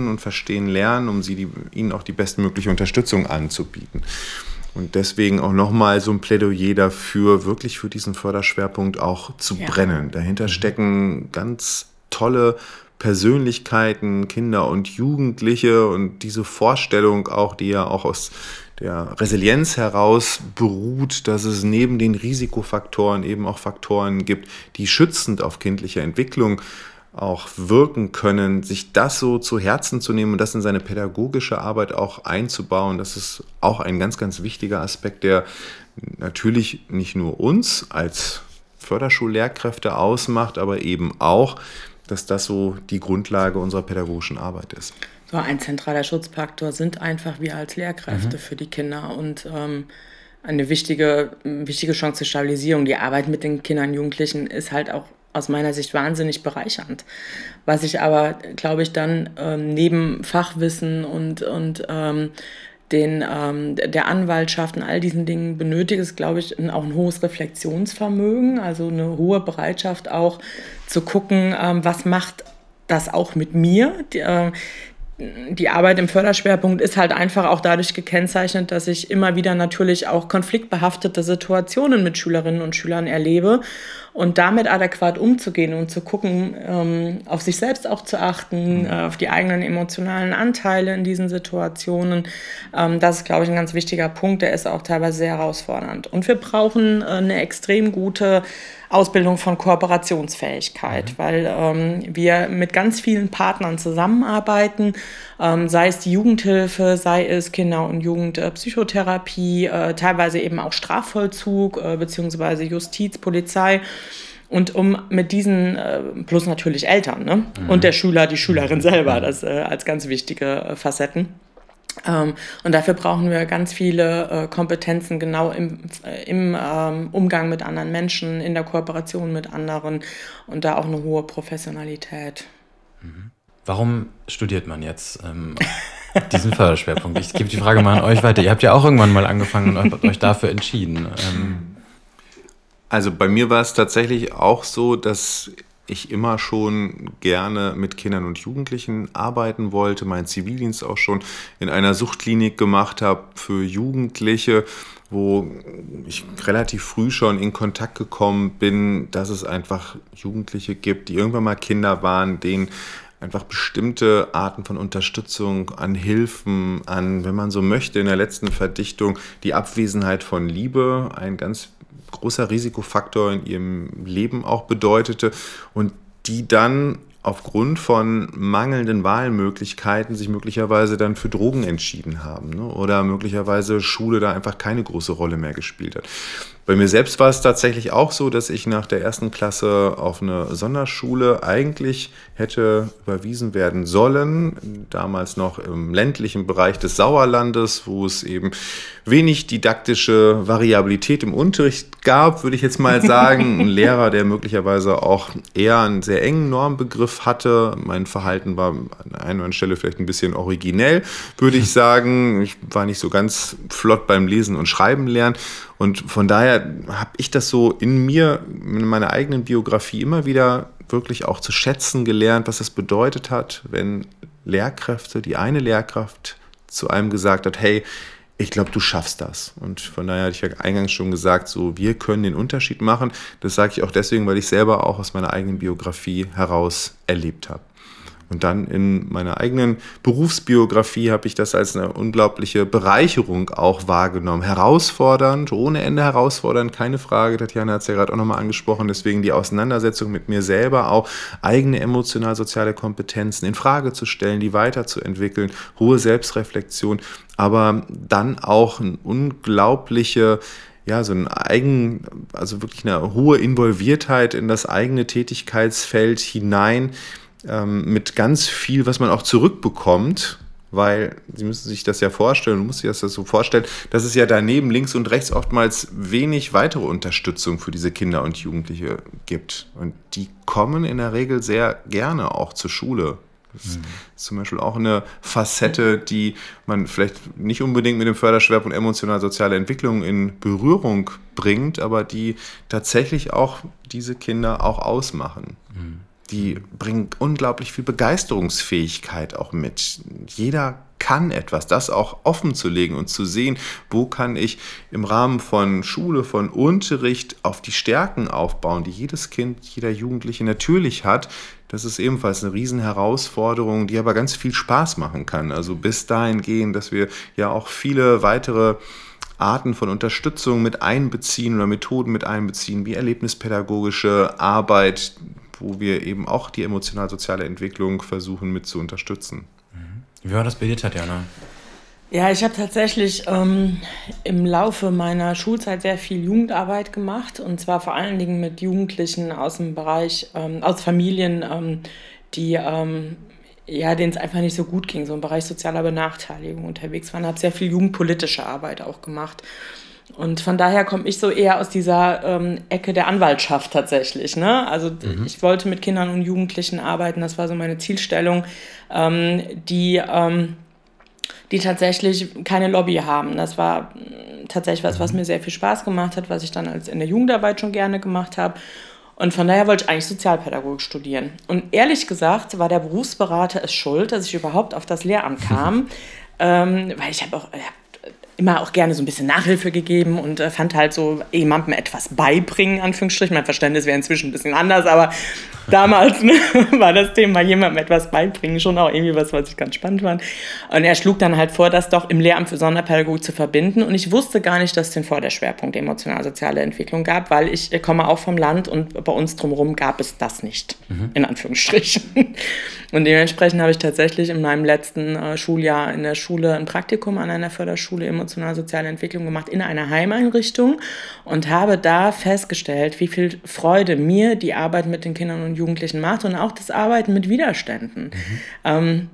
und verstehen lernen, um sie die, ihnen auch die bestmögliche Unterstützung anzubieten. Und deswegen auch nochmal so ein Plädoyer dafür, wirklich für diesen Förderschwerpunkt auch zu ja. brennen. Dahinter stecken ganz tolle Persönlichkeiten, Kinder und Jugendliche und diese Vorstellung auch, die ja auch aus der Resilienz heraus beruht, dass es neben den Risikofaktoren eben auch Faktoren gibt, die schützend auf kindliche Entwicklung auch wirken können, sich das so zu Herzen zu nehmen und das in seine pädagogische Arbeit auch einzubauen, das ist auch ein ganz, ganz wichtiger Aspekt, der natürlich nicht nur uns als Förderschullehrkräfte ausmacht, aber eben auch, dass das so die Grundlage unserer pädagogischen Arbeit ist. So ein zentraler Schutzfaktor sind einfach wir als Lehrkräfte mhm. für die Kinder und ähm, eine wichtige, wichtige Chance zur Stabilisierung. Die Arbeit mit den Kindern und Jugendlichen ist halt auch aus meiner Sicht wahnsinnig bereichernd. Was ich aber, glaube ich, dann ähm, neben Fachwissen und, und ähm, den, ähm, der Anwaltschaft und all diesen Dingen benötigt, ist, glaube ich, auch ein hohes Reflexionsvermögen, also eine hohe Bereitschaft auch zu gucken, ähm, was macht das auch mit mir. Die, äh, die Arbeit im Förderschwerpunkt ist halt einfach auch dadurch gekennzeichnet, dass ich immer wieder natürlich auch konfliktbehaftete Situationen mit Schülerinnen und Schülern erlebe und damit adäquat umzugehen und zu gucken, ähm, auf sich selbst auch zu achten, mhm. äh, auf die eigenen emotionalen Anteile in diesen Situationen. Ähm, das ist, glaube ich, ein ganz wichtiger Punkt. Der ist auch teilweise sehr herausfordernd. Und wir brauchen äh, eine extrem gute Ausbildung von Kooperationsfähigkeit, mhm. weil ähm, wir mit ganz vielen Partnern zusammenarbeiten, ähm, sei es die Jugendhilfe, sei es Kinder- und Jugendpsychotherapie, äh, teilweise eben auch Strafvollzug äh, beziehungsweise Justiz, Polizei. Und um mit diesen, äh, plus natürlich Eltern ne? Mhm. und der Schüler, die Schülerin selber, das äh, als ganz wichtige äh, Facetten. Ähm, und dafür brauchen wir ganz viele äh, Kompetenzen genau im, äh, im ähm, Umgang mit anderen Menschen, in der Kooperation mit anderen und da auch eine hohe Professionalität. Mhm. Warum studiert man jetzt ähm, diesen Förderschwerpunkt? Ich gebe die Frage mal an euch weiter. Ihr habt ja auch irgendwann mal angefangen und euch dafür entschieden. Ähm, also bei mir war es tatsächlich auch so, dass ich immer schon gerne mit Kindern und Jugendlichen arbeiten wollte, meinen Zivildienst auch schon in einer Suchtklinik gemacht habe für Jugendliche, wo ich relativ früh schon in Kontakt gekommen bin, dass es einfach Jugendliche gibt, die irgendwann mal Kinder waren, denen einfach bestimmte Arten von Unterstützung, an Hilfen, an, wenn man so möchte, in der letzten Verdichtung die Abwesenheit von Liebe ein ganz großer Risikofaktor in ihrem Leben auch bedeutete und die dann aufgrund von mangelnden Wahlmöglichkeiten sich möglicherweise dann für Drogen entschieden haben ne? oder möglicherweise Schule da einfach keine große Rolle mehr gespielt hat. Bei mir selbst war es tatsächlich auch so, dass ich nach der ersten Klasse auf eine Sonderschule eigentlich hätte überwiesen werden sollen. Damals noch im ländlichen Bereich des Sauerlandes, wo es eben wenig didaktische Variabilität im Unterricht gab, würde ich jetzt mal <laughs> sagen. Ein Lehrer, der möglicherweise auch eher einen sehr engen Normbegriff hatte. Mein Verhalten war an einer oder anderen Stelle vielleicht ein bisschen originell, würde ich <laughs> sagen. Ich war nicht so ganz flott beim Lesen und Schreiben lernen. Und von daher habe ich das so in mir, in meiner eigenen Biografie immer wieder wirklich auch zu schätzen gelernt, was es bedeutet hat, wenn Lehrkräfte, die eine Lehrkraft zu einem gesagt hat, hey, ich glaube, du schaffst das. Und von daher hatte ich ja eingangs schon gesagt, so wir können den Unterschied machen. Das sage ich auch deswegen, weil ich selber auch aus meiner eigenen Biografie heraus erlebt habe. Und dann in meiner eigenen Berufsbiografie habe ich das als eine unglaubliche Bereicherung auch wahrgenommen. Herausfordernd, ohne Ende herausfordernd, keine Frage. Tatjana hat es ja gerade auch nochmal angesprochen. Deswegen die Auseinandersetzung mit mir selber, auch eigene emotional-soziale Kompetenzen in Frage zu stellen, die weiterzuentwickeln, hohe Selbstreflexion, aber dann auch eine unglaubliche ja, so ein eigen, also wirklich eine hohe Involviertheit in das eigene Tätigkeitsfeld hinein, ähm, mit ganz viel, was man auch zurückbekommt weil Sie müssen sich das ja vorstellen, du musst sich das so vorstellen, dass es ja daneben links und rechts oftmals wenig weitere Unterstützung für diese Kinder und Jugendliche gibt. Und die kommen in der Regel sehr gerne auch zur Schule. Das ist zum Beispiel auch eine Facette, die man vielleicht nicht unbedingt mit dem Förderschwerpunkt emotional-soziale Entwicklung in Berührung bringt, aber die tatsächlich auch diese Kinder auch ausmachen. Mhm die bringen unglaublich viel Begeisterungsfähigkeit auch mit. Jeder kann etwas, das auch offen zu legen und zu sehen, wo kann ich im Rahmen von Schule, von Unterricht auf die Stärken aufbauen, die jedes Kind, jeder Jugendliche natürlich hat. Das ist ebenfalls eine Riesenherausforderung, die aber ganz viel Spaß machen kann. Also bis dahin gehen, dass wir ja auch viele weitere Arten von Unterstützung mit einbeziehen oder Methoden mit einbeziehen, wie erlebnispädagogische Arbeit, wo wir eben auch die emotional-soziale Entwicklung versuchen mit zu unterstützen. Wie war das bei dir, Tatjana? Ja, ich habe tatsächlich ähm, im Laufe meiner Schulzeit sehr viel Jugendarbeit gemacht und zwar vor allen Dingen mit Jugendlichen aus dem Bereich, ähm, aus Familien, ähm, die ähm, ja, denen es einfach nicht so gut ging, so im Bereich sozialer Benachteiligung unterwegs waren. Habe sehr viel jugendpolitische Arbeit auch gemacht. Und von daher komme ich so eher aus dieser ähm, Ecke der Anwaltschaft tatsächlich. Ne? Also mhm. ich wollte mit Kindern und Jugendlichen arbeiten, das war so meine Zielstellung, ähm, die, ähm, die tatsächlich keine Lobby haben. Das war mm, tatsächlich was, was mhm. mir sehr viel Spaß gemacht hat, was ich dann als in der Jugendarbeit schon gerne gemacht habe. Und von daher wollte ich eigentlich Sozialpädagogik studieren. Und ehrlich gesagt war der Berufsberater es schuld, dass ich überhaupt auf das Lehramt kam. <laughs> ähm, weil ich habe auch, ich hab immer auch gerne so ein bisschen Nachhilfe gegeben und äh, fand halt so jemandem etwas beibringen, Anführungsstrichen. Mein Verständnis wäre inzwischen ein bisschen anders, aber <laughs> damals ne, <laughs> war das Thema jemandem etwas beibringen schon auch irgendwie was, was ich ganz spannend fand. Und er schlug dann halt vor, das doch im Lehramt für Sonderpädagogik zu verbinden. Und ich wusste gar nicht, dass es den Vorderschwerpunkt emotional-soziale Entwicklung gab, weil ich komme auch vom Land und bei uns drumherum gab es das nicht, mhm. in Anführungsstrichen. <laughs> Und dementsprechend habe ich tatsächlich in meinem letzten äh, Schuljahr in der Schule ein Praktikum an einer Förderschule emotional-soziale Entwicklung gemacht in einer Heimeinrichtung und habe da festgestellt, wie viel Freude mir die Arbeit mit den Kindern und Jugendlichen macht und auch das Arbeiten mit Widerständen. Mhm. Ähm,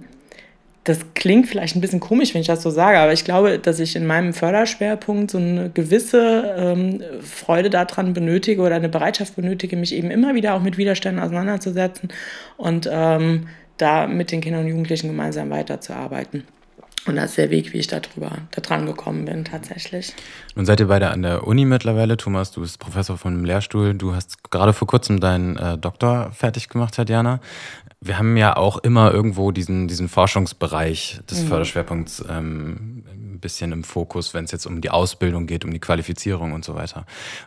das klingt vielleicht ein bisschen komisch, wenn ich das so sage, aber ich glaube, dass ich in meinem Förderschwerpunkt so eine gewisse ähm, Freude daran benötige oder eine Bereitschaft benötige, mich eben immer wieder auch mit Widerständen auseinanderzusetzen und ähm, da mit den Kindern und Jugendlichen gemeinsam weiterzuarbeiten. Und das ist der Weg, wie ich da drüber, da dran gekommen bin, tatsächlich. Nun seid ihr beide an der Uni mittlerweile. Thomas, du bist Professor von einem Lehrstuhl. Du hast gerade vor kurzem deinen äh, Doktor fertig gemacht, Tatjana. Wir haben ja auch immer irgendwo diesen, diesen Forschungsbereich des mhm. Förderschwerpunkts ähm, ein bisschen im Fokus, wenn es jetzt um die Ausbildung geht, um die Qualifizierung und so weiter.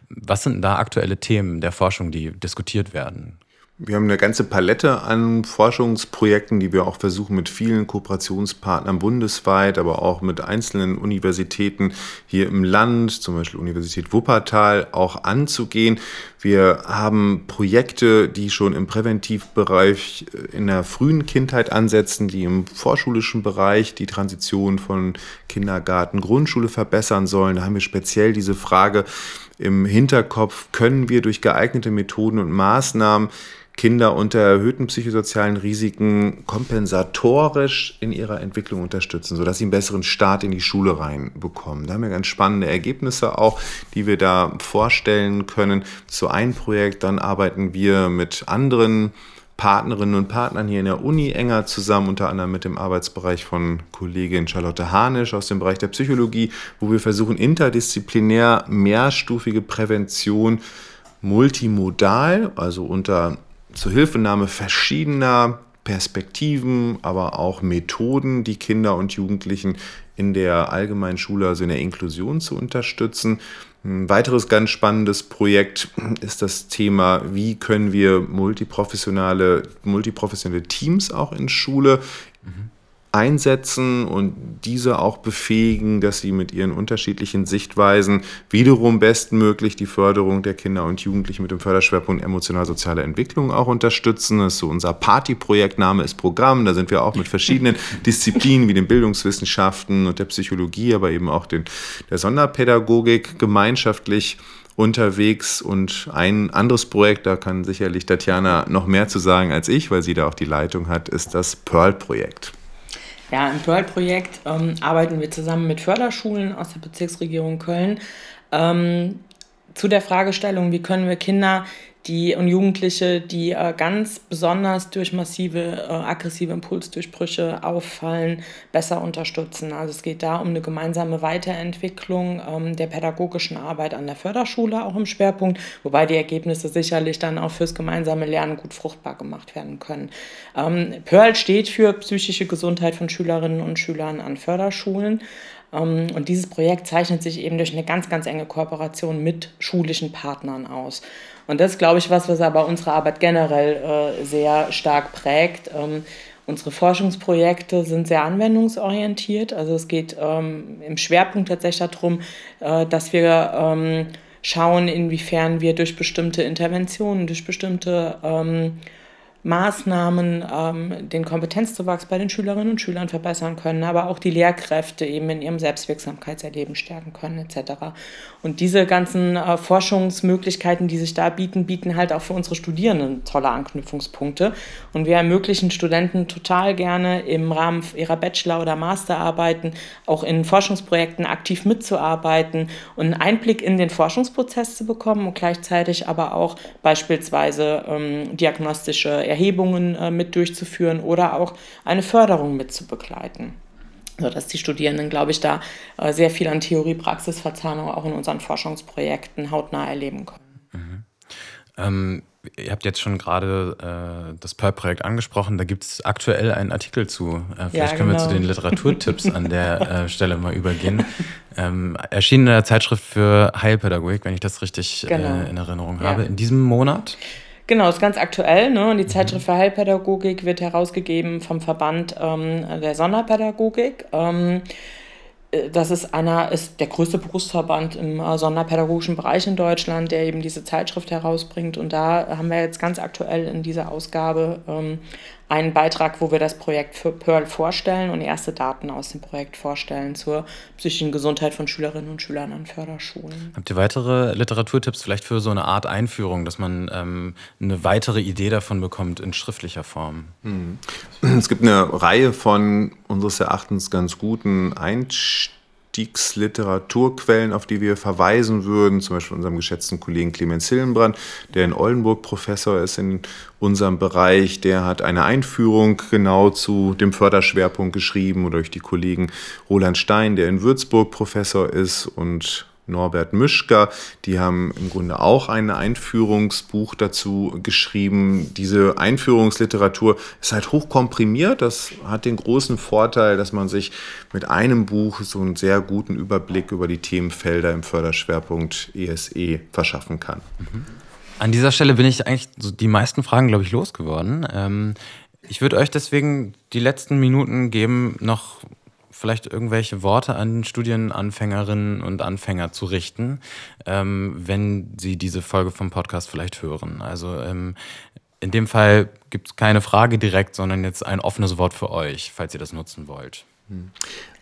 Was sind da aktuelle Themen der Forschung, die diskutiert werden? Wir haben eine ganze Palette an Forschungsprojekten, die wir auch versuchen mit vielen Kooperationspartnern bundesweit, aber auch mit einzelnen Universitäten hier im Land, zum Beispiel Universität Wuppertal, auch anzugehen. Wir haben Projekte, die schon im Präventivbereich äh, in der frühen Kindheit ansetzen, die im vorschulischen Bereich die Transition von Kindergarten, Grundschule verbessern sollen. Da haben wir speziell diese Frage im Hinterkopf, können wir durch geeignete Methoden und Maßnahmen Kinder unter erhöhten psychosozialen Risiken kompensatorisch in ihrer Entwicklung unterstützen, sodass sie einen besseren Start in die Schule reinbekommen. Da haben wir ganz spannende Ergebnisse auch, die wir da vorstellen können. Zu einem Projekt, dann arbeiten wir mit anderen Partnerinnen und Partnern hier in der Uni enger zusammen, unter anderem mit dem Arbeitsbereich von Kollegin Charlotte Hanisch aus dem Bereich der Psychologie, wo wir versuchen, interdisziplinär mehrstufige Prävention multimodal, also unter Zuhilfenahme verschiedener Perspektiven, aber auch Methoden, die Kinder und Jugendlichen in der allgemeinen Schule, also in der Inklusion zu unterstützen. Ein weiteres ganz spannendes Projekt ist das Thema, wie können wir multiprofessionale, multiprofessionelle Teams auch in Schule einsetzen und diese auch befähigen, dass sie mit ihren unterschiedlichen Sichtweisen wiederum bestmöglich die Förderung der Kinder und Jugendlichen mit dem Förderschwerpunkt emotional-soziale Entwicklung auch unterstützen. Das ist so unser Partyprojekt, Name ist Programm. Da sind wir auch mit verschiedenen <laughs> Disziplinen wie den Bildungswissenschaften und der Psychologie, aber eben auch den, der Sonderpädagogik gemeinschaftlich unterwegs und ein anderes Projekt, da kann sicherlich Tatjana noch mehr zu sagen als ich, weil sie da auch die Leitung hat, ist das Pearl-Projekt. Ja, im Pearl-Projekt ähm, arbeiten wir zusammen mit Förderschulen aus der Bezirksregierung Köln ähm, zu der Fragestellung, wie können wir Kinder die und Jugendliche, die äh, ganz besonders durch massive äh, aggressive Impulsdurchbrüche auffallen, besser unterstützen. Also es geht da um eine gemeinsame Weiterentwicklung ähm, der pädagogischen Arbeit an der Förderschule auch im Schwerpunkt, wobei die Ergebnisse sicherlich dann auch fürs gemeinsame Lernen gut fruchtbar gemacht werden können. Ähm, Pearl steht für psychische Gesundheit von Schülerinnen und Schülern an Förderschulen. Ähm, und dieses Projekt zeichnet sich eben durch eine ganz, ganz enge Kooperation mit schulischen Partnern aus. Und das ist, glaube ich, was, was aber unsere Arbeit generell äh, sehr stark prägt. Ähm, unsere Forschungsprojekte sind sehr anwendungsorientiert. Also es geht ähm, im Schwerpunkt tatsächlich darum, äh, dass wir ähm, schauen, inwiefern wir durch bestimmte Interventionen, durch bestimmte ähm, Maßnahmen ähm, den Kompetenzzuwachs bei den Schülerinnen und Schülern verbessern können, aber auch die Lehrkräfte eben in ihrem Selbstwirksamkeitserleben stärken können etc. Und diese ganzen äh, Forschungsmöglichkeiten, die sich da bieten, bieten halt auch für unsere Studierenden tolle Anknüpfungspunkte. Und wir ermöglichen Studenten total gerne im Rahmen ihrer Bachelor- oder Masterarbeiten auch in Forschungsprojekten aktiv mitzuarbeiten und einen Einblick in den Forschungsprozess zu bekommen und gleichzeitig aber auch beispielsweise ähm, diagnostische Erhebungen äh, mit durchzuführen oder auch eine Förderung mit zu begleiten. Sodass die Studierenden, glaube ich, da äh, sehr viel an Theorie-Praxis-Verzahnung auch in unseren Forschungsprojekten hautnah erleben können. Mhm. Ähm, ihr habt jetzt schon gerade äh, das Pearl-Projekt angesprochen. Da gibt es aktuell einen Artikel zu. Äh, vielleicht ja, können wir zu genau. den Literaturtipps an der <laughs> äh, Stelle mal übergehen. Ähm, erschienen in der Zeitschrift für Heilpädagogik, wenn ich das richtig äh, genau. in Erinnerung ja. habe, in diesem Monat. Genau, ist ganz aktuell. Ne? Und die Zeitschrift für Heilpädagogik wird herausgegeben vom Verband ähm, der Sonderpädagogik. Ähm, äh, das ist einer, ist der größte Berufsverband im äh, sonderpädagogischen Bereich in Deutschland, der eben diese Zeitschrift herausbringt. Und da haben wir jetzt ganz aktuell in dieser Ausgabe ähm, einen Beitrag, wo wir das Projekt für Pearl vorstellen und erste Daten aus dem Projekt vorstellen zur psychischen Gesundheit von Schülerinnen und Schülern an Förderschulen. Habt ihr weitere Literaturtipps vielleicht für so eine Art Einführung, dass man ähm, eine weitere Idee davon bekommt in schriftlicher Form? Hm. Es gibt eine Reihe von unseres Erachtens ganz guten Einstellungen Einstiegsliteraturquellen, auf die wir verweisen würden, zum Beispiel unserem geschätzten Kollegen Clemens Hillenbrand, der in Oldenburg Professor ist in unserem Bereich, der hat eine Einführung genau zu dem Förderschwerpunkt geschrieben oder durch die Kollegen Roland Stein, der in Würzburg Professor ist und Norbert Mischker. Die haben im Grunde auch ein Einführungsbuch dazu geschrieben. Diese Einführungsliteratur ist halt hochkomprimiert. Das hat den großen Vorteil, dass man sich mit einem Buch so einen sehr guten Überblick über die Themenfelder im Förderschwerpunkt ESE e verschaffen kann. An dieser Stelle bin ich eigentlich so die meisten Fragen, glaube ich, losgeworden. Ähm, ich würde euch deswegen die letzten Minuten geben, noch vielleicht irgendwelche Worte an Studienanfängerinnen und Anfänger zu richten, ähm, wenn sie diese Folge vom Podcast vielleicht hören. Also ähm, in dem Fall gibt es keine Frage direkt, sondern jetzt ein offenes Wort für euch, falls ihr das nutzen wollt.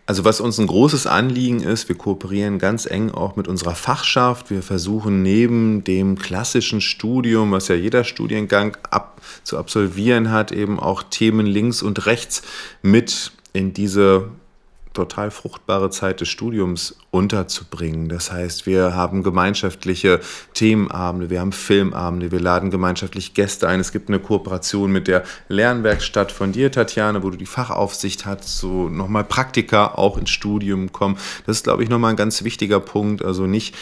Also was uns ein großes Anliegen ist, wir kooperieren ganz eng auch mit unserer Fachschaft. Wir versuchen neben dem klassischen Studium, was ja jeder Studiengang ab, zu absolvieren hat, eben auch Themen links und rechts mit in diese total fruchtbare Zeit des Studiums unterzubringen. Das heißt, wir haben gemeinschaftliche Themenabende, wir haben Filmabende, wir laden gemeinschaftlich Gäste ein. Es gibt eine Kooperation mit der Lernwerkstatt von dir, Tatjana, wo du die Fachaufsicht hast, so nochmal Praktika auch ins Studium kommen. Das ist, glaube ich, nochmal ein ganz wichtiger Punkt. Also nicht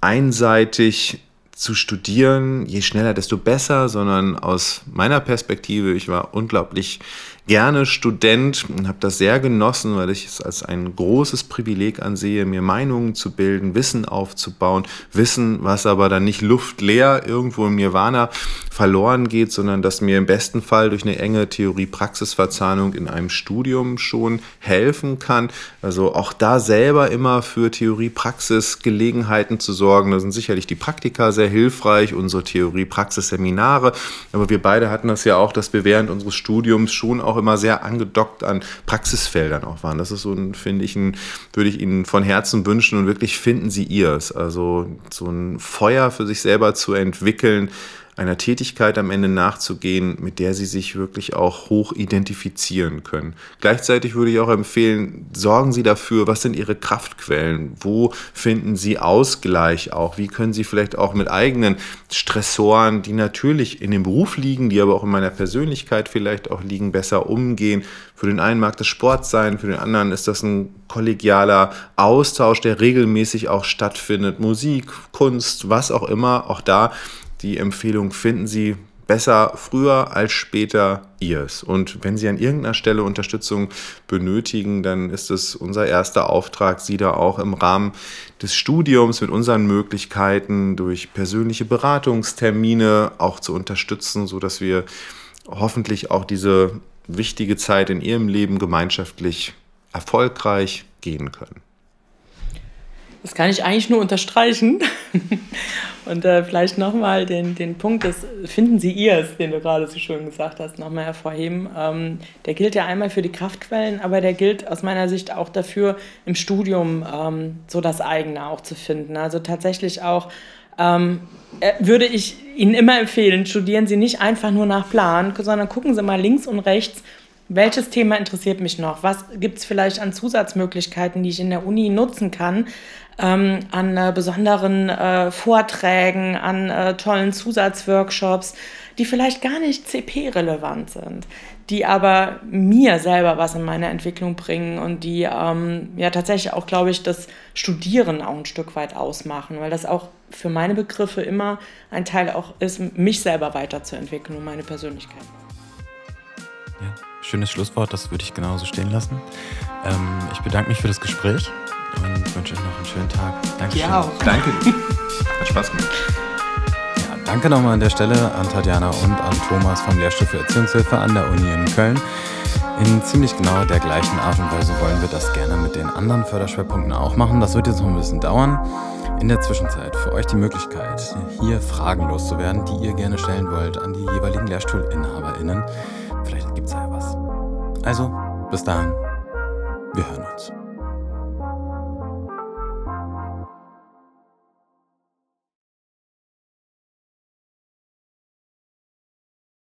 einseitig zu studieren, je schneller, desto besser, sondern aus meiner Perspektive, ich war unglaublich gerne Student und habe das sehr genossen, weil ich es als ein großes Privileg ansehe, mir Meinungen zu bilden, Wissen aufzubauen, Wissen, was aber dann nicht luftleer irgendwo im Nirvana verloren geht, sondern das mir im besten Fall durch eine enge Theorie-Praxis-Verzahnung in einem Studium schon helfen kann. Also auch da selber immer für Theorie-Praxis-Gelegenheiten zu sorgen. Da sind sicherlich die Praktika sehr hilfreich, unsere Theorie-Praxis-Seminare. Aber wir beide hatten das ja auch, dass wir während unseres Studiums schon auch auch immer sehr angedockt an Praxisfeldern auch waren. Das ist so ein, finde ich, ein, würde ich Ihnen von Herzen wünschen und wirklich finden Sie Ihrs. Also so ein Feuer für sich selber zu entwickeln, einer Tätigkeit am Ende nachzugehen, mit der sie sich wirklich auch hoch identifizieren können. Gleichzeitig würde ich auch empfehlen, sorgen Sie dafür, was sind Ihre Kraftquellen? Wo finden Sie Ausgleich auch? Wie können Sie vielleicht auch mit eigenen Stressoren, die natürlich in dem Beruf liegen, die aber auch in meiner Persönlichkeit vielleicht auch liegen, besser umgehen? Für den einen mag das Sport sein, für den anderen ist das ein kollegialer Austausch, der regelmäßig auch stattfindet. Musik, Kunst, was auch immer. Auch da die Empfehlung finden Sie besser früher als später ihrs. Und wenn Sie an irgendeiner Stelle Unterstützung benötigen, dann ist es unser erster Auftrag, Sie da auch im Rahmen des Studiums mit unseren Möglichkeiten durch persönliche Beratungstermine auch zu unterstützen, sodass wir hoffentlich auch diese wichtige Zeit in Ihrem Leben gemeinschaftlich erfolgreich gehen können. Das kann ich eigentlich nur unterstreichen. <laughs> Und äh, vielleicht nochmal den, den Punkt des Finden Sie Ihrs, den du gerade so schön gesagt hast, nochmal hervorheben. Ähm, der gilt ja einmal für die Kraftquellen, aber der gilt aus meiner Sicht auch dafür, im Studium ähm, so das eigene auch zu finden. Also tatsächlich auch ähm, äh, würde ich Ihnen immer empfehlen, studieren Sie nicht einfach nur nach Plan, sondern gucken Sie mal links und rechts, welches Thema interessiert mich noch? Was gibt es vielleicht an Zusatzmöglichkeiten, die ich in der Uni nutzen kann? Ähm, an äh, besonderen äh, Vorträgen, an äh, tollen Zusatzworkshops, die vielleicht gar nicht CP-relevant sind, die aber mir selber was in meiner Entwicklung bringen und die ähm, ja tatsächlich auch, glaube ich, das Studieren auch ein Stück weit ausmachen, weil das auch für meine Begriffe immer ein Teil auch ist, mich selber weiterzuentwickeln und meine Persönlichkeit. Ja, schönes Schlusswort, das würde ich genauso stehen lassen. Ähm, ich bedanke mich für das Gespräch und wünsche euch noch einen schönen Tag. Danke. Ja, auch. Danke. <laughs> Hat Spaß gemacht. Ja, danke nochmal an der Stelle an Tatjana und an Thomas vom Lehrstuhl für Erziehungshilfe an der Uni in Köln. In ziemlich genau der gleichen Art und Weise wollen wir das gerne mit den anderen Förderschwerpunkten auch machen. Das wird jetzt noch ein bisschen dauern. In der Zwischenzeit für euch die Möglichkeit, hier Fragen loszuwerden, die ihr gerne stellen wollt an die jeweiligen LehrstuhlinhaberInnen. Vielleicht gibt es ja was. Also, bis dahin, wir hören uns.